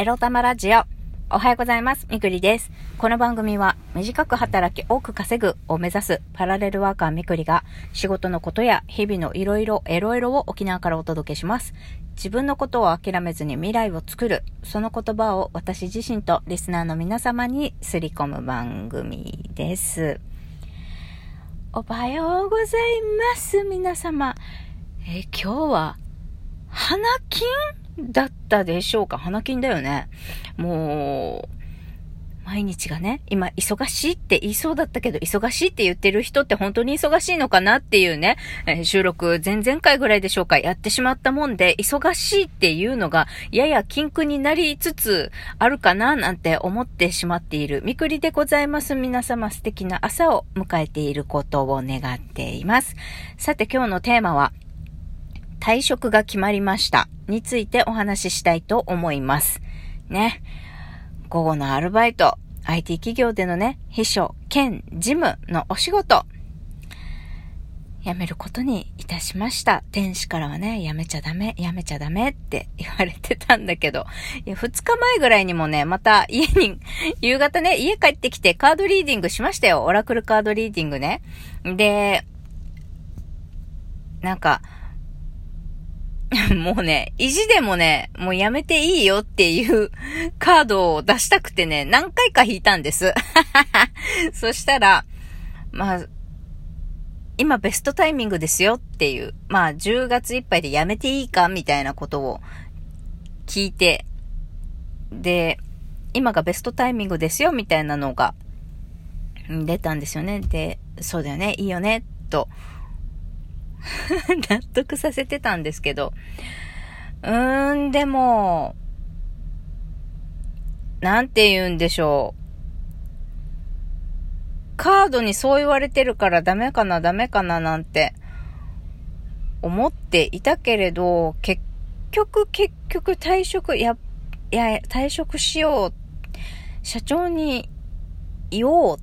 エロ玉ラジオ。おはようございます。みくりです。この番組は短く働き多く稼ぐを目指すパラレルワーカーみくりが仕事のことや日々のいろいろエロエロを沖縄からお届けします。自分のことを諦めずに未来を作る。その言葉を私自身とリスナーの皆様にすり込む番組です。おはようございます。皆様。え今日は花金？だったでしょうか？花金だよね。もう、毎日がね、今忙しいって言いそうだったけど、忙しいって言ってる人って本当に忙しいのかなっていうね、え収録前々回ぐらいでしょうか、やってしまったもんで、忙しいっていうのが、やや禁句になりつつあるかななんて思ってしまっている、みくりでございます。皆様素敵な朝を迎えていることを願っています。さて今日のテーマは、退職が決まりましたについてお話ししたいと思います。ね。午後のアルバイト、IT 企業でのね、秘書兼事務のお仕事、辞めることにいたしました。天使からはね、辞めちゃダメ、辞めちゃダメって言われてたんだけど、いや、2日前ぐらいにもね、また家に、夕方ね、家帰ってきてカードリーディングしましたよ。オラクルカードリーディングね。で、なんか、もうね、意地でもね、もうやめていいよっていう カードを出したくてね、何回か引いたんです。そしたら、まあ、今ベストタイミングですよっていう、まあ10月いっぱいでやめていいかみたいなことを聞いて、で、今がベストタイミングですよみたいなのが出たんですよね。で、そうだよね、いいよね、と 納得させてたんですけど、うーん、でも、なんて言うんでしょう。カードにそう言われてるからダメかな、ダメかななんて思っていたけれど、結局、結局退職、や、いや、退職しよう、社長に言おうっ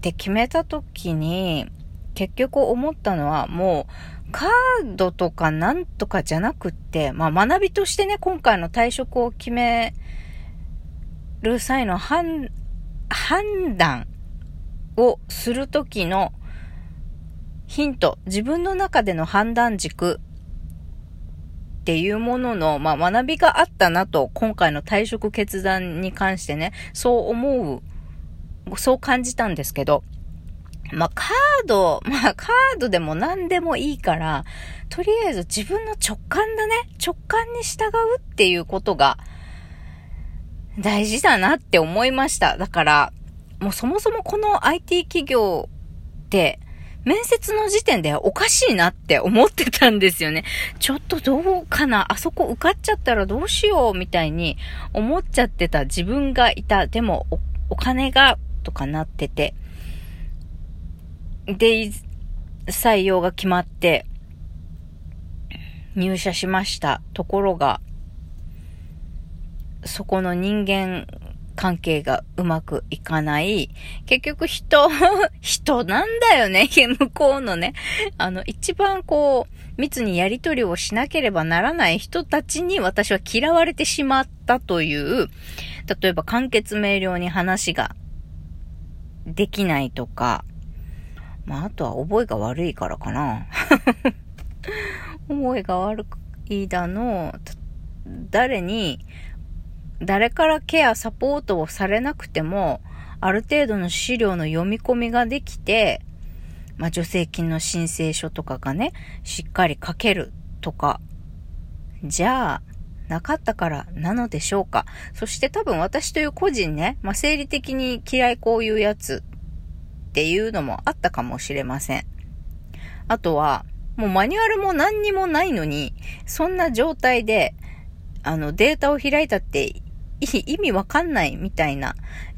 て決めた時に、結局思ったのはもうカードとかなんとかじゃなくって、まあ学びとしてね、今回の退職を決める際の判、判断をするときのヒント、自分の中での判断軸っていうものの、まあ学びがあったなと、今回の退職決断に関してね、そう思う、そう感じたんですけど、まあ、カード、まあ、カードでも何でもいいから、とりあえず自分の直感だね。直感に従うっていうことが大事だなって思いました。だから、もうそもそもこの IT 企業って、面接の時点でおかしいなって思ってたんですよね。ちょっとどうかなあそこ受かっちゃったらどうしようみたいに思っちゃってた自分がいた。でもお、お金がとかなってて。で、採用が決まって、入社しました。ところが、そこの人間関係がうまくいかない。結局人、人なんだよね。向こうのね。あの、一番こう、密にやりとりをしなければならない人たちに私は嫌われてしまったという、例えば簡潔明瞭に話ができないとか、まあ、あとは覚えが悪いからかな。覚えが悪いだの、誰に、誰からケア、サポートをされなくても、ある程度の資料の読み込みができて、まあ、助成金の申請書とかがね、しっかり書けるとか、じゃあ、なかったからなのでしょうか。そして多分私という個人ね、まあ、生理的に嫌いこういうやつっていうのもあったかもしれません。あとは、もうマニュアルも何にもないのに、そんな状態で、あの、データを開いたって意味わかんないみたいな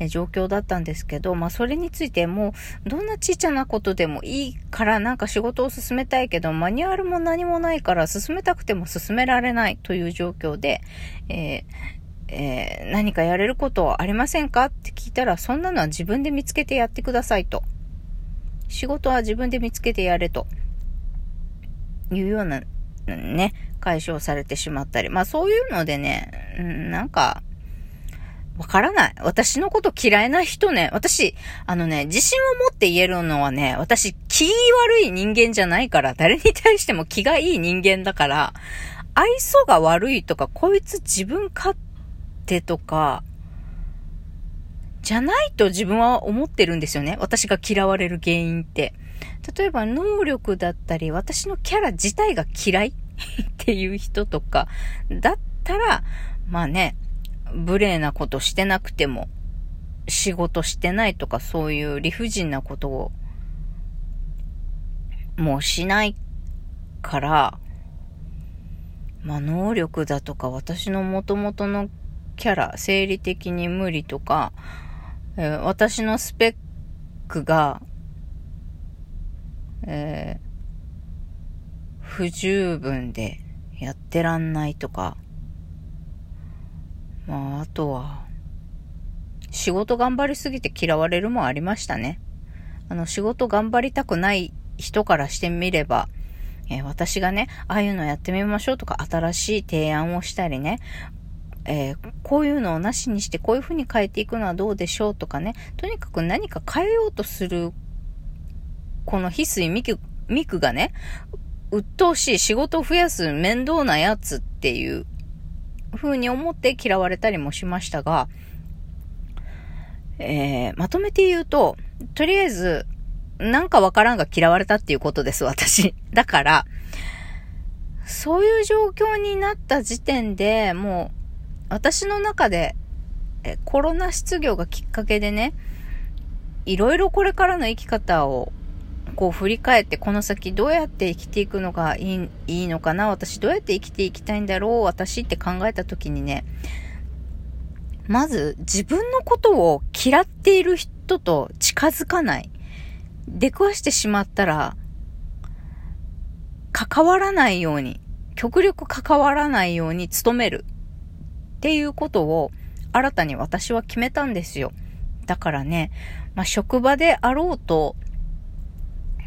状況だったんですけど、まあそれについてもうどんなちっちゃなことでもいいからなんか仕事を進めたいけど、マニュアルも何もないから進めたくても進められないという状況で、えーえー何かやれることはありませんか？って聞いたら、そんなのは自分で見つけてやってくださいと。仕事は自分で見つけてやれと。いうような、ね、解消されてしまったり。まあそういうのでね、うんなんか、わからない。私のこと嫌いな人ね、私、あのね、自信を持って言えるのはね、私、気悪い人間じゃないから、誰に対しても気がいい人間だから、愛想が悪いとか、こいつ自分勝手とか、じゃないと自分は思ってるんですよね。私が嫌われる原因って。例えば能力だったり、私のキャラ自体が嫌い っていう人とか、だったら、まあね、無礼なことしてなくても、仕事してないとかそういう理不尽なことを、もうしないから、まあ能力だとか私の元々のキャラ、生理的に無理とか、えー、私のスペックが、えー、不十分でやってらんないとか、まあ、あとは、仕事頑張りすぎて嫌われるもありましたね。あの、仕事頑張りたくない人からしてみれば、えー、私がね、ああいうのやってみましょうとか、新しい提案をしたりね、えー、こういうのをなしにしてこういう風に変えていくのはどうでしょうとかね、とにかく何か変えようとする、この翡翠ミク、ミクがね、鬱陶しい仕事を増やす面倒なやつっていう風に思って嫌われたりもしましたが、えー、まとめて言うと、とりあえず、なんかわからんが嫌われたっていうことです、私。だから、そういう状況になった時点でもう、私の中で、えコロナ失業がきっかけでね、いろいろこれからの生き方をこう振り返ってこの先どうやって生きていくのがいいいいのかな私どうやって生きていきたいんだろう私って考えた時にね、まず自分のことを嫌っている人と近づかない。出くわしてしまったら、関わらないように、極力関わらないように努める。っていうことを新たに私は決めたんですよ。だからね、まあ、職場であろうと、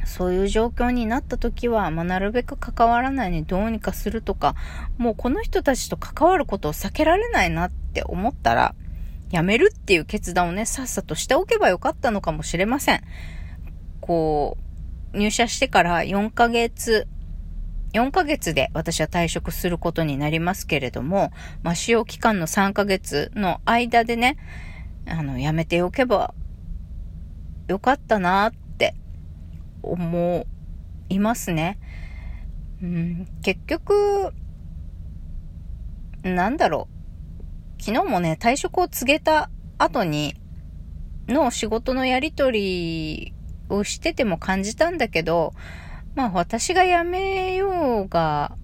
そういう状況になった時は、まあ、なるべく関わらないにどうにかするとか、もうこの人たちと関わることを避けられないなって思ったら、やめるっていう決断をね、さっさとしておけばよかったのかもしれません。こう、入社してから4ヶ月、4ヶ月で私は退職することになりますけれども、まあ、使用期間の3ヶ月の間でね、あの、やめておけばよかったなって思いますね。うん、結局、なんだろう。昨日もね、退職を告げた後に、の仕事のやりとりをしてても感じたんだけど、まあ私が辞めようが、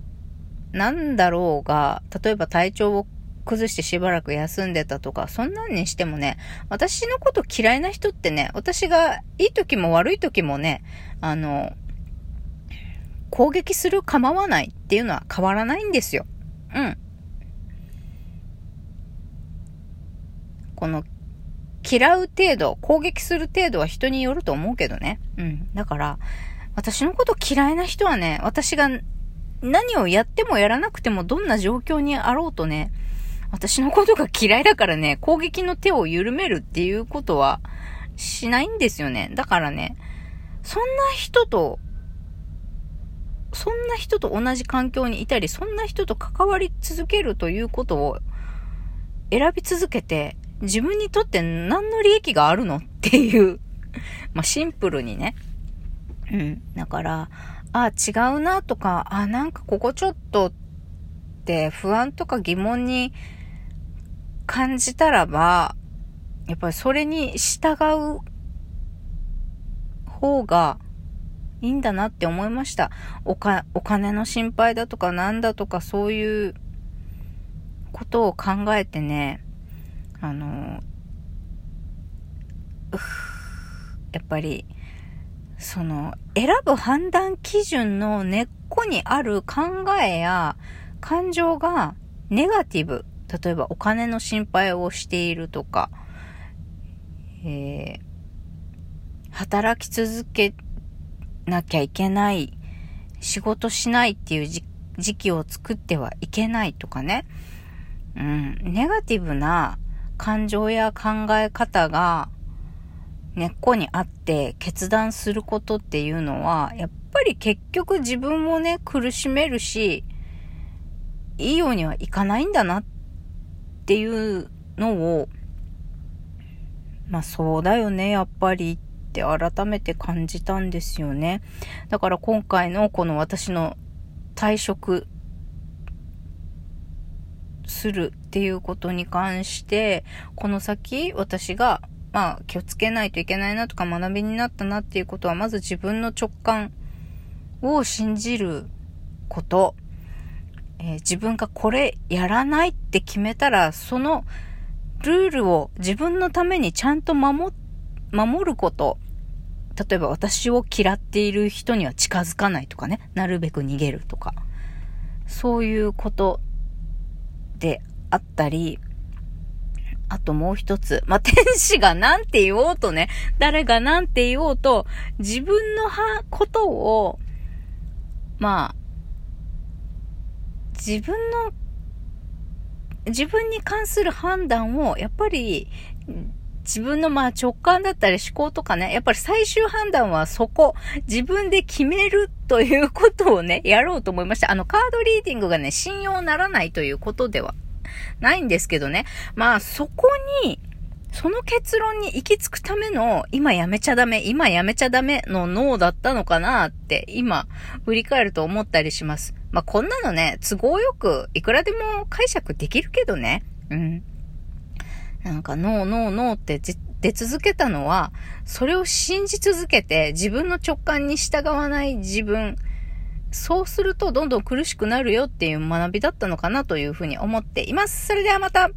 なんだろうが、例えば体調を崩してしばらく休んでたとか、そんなんにしてもね、私のこと嫌いな人ってね、私がいい時も悪い時もね、あの、攻撃する構わないっていうのは変わらないんですよ。うん。この、嫌う程度、攻撃する程度は人によると思うけどね。うん。だから、私のこと嫌いな人はね、私が何をやってもやらなくてもどんな状況にあろうとね、私のことが嫌いだからね、攻撃の手を緩めるっていうことはしないんですよね。だからね、そんな人と、そんな人と同じ環境にいたり、そんな人と関わり続けるということを選び続けて、自分にとって何の利益があるのっていうまあシンプルにね。うん。だから、あ、違うなとか、あ、なんかここちょっとって不安とか疑問に感じたらば、やっぱりそれに従う方がいいんだなって思いました。おか、お金の心配だとかなんだとかそういうことを考えてね、あの、やっぱり、その、選ぶ判断基準の根っこにある考えや感情がネガティブ。例えばお金の心配をしているとか、えー、働き続けなきゃいけない、仕事しないっていう時期を作ってはいけないとかね、うん、ネガティブな感情や考え方が根っこにあって決断することっていうのは、やっぱり結局自分もね、苦しめるし、いいようにはいかないんだなっていうのを、まあそうだよね、やっぱりって改めて感じたんですよね。だから今回のこの私の退職するっていうことに関して、この先私がまあ気をつけないといけないなとか学びになったなっていうことは、まず自分の直感を信じること。えー、自分がこれやらないって決めたら、そのルールを自分のためにちゃんと守、守ること。例えば私を嫌っている人には近づかないとかね。なるべく逃げるとか。そういうことであったり、あともう一つ。まあ、天使が何て言おうとね、誰が何て言おうと、自分のは、ことを、まあ、自分の、自分に関する判断を、やっぱり、自分のまあ直感だったり思考とかね、やっぱり最終判断はそこ、自分で決めるということをね、やろうと思いました。あのカードリーディングがね、信用ならないということではないんですけどね。まあ、そこに、その結論に行き着くための、今やめちゃダメ、今やめちゃダメの脳だったのかなって、今、振り返ると思ったりします。まあ、こんなのね、都合よく、いくらでも解釈できるけどね。うん。なんか、ノーノーノーって出続けたのは、それを信じ続けて、自分の直感に従わない自分、そうするとどんどん苦しくなるよっていう学びだったのかなというふうに思っています。それではまた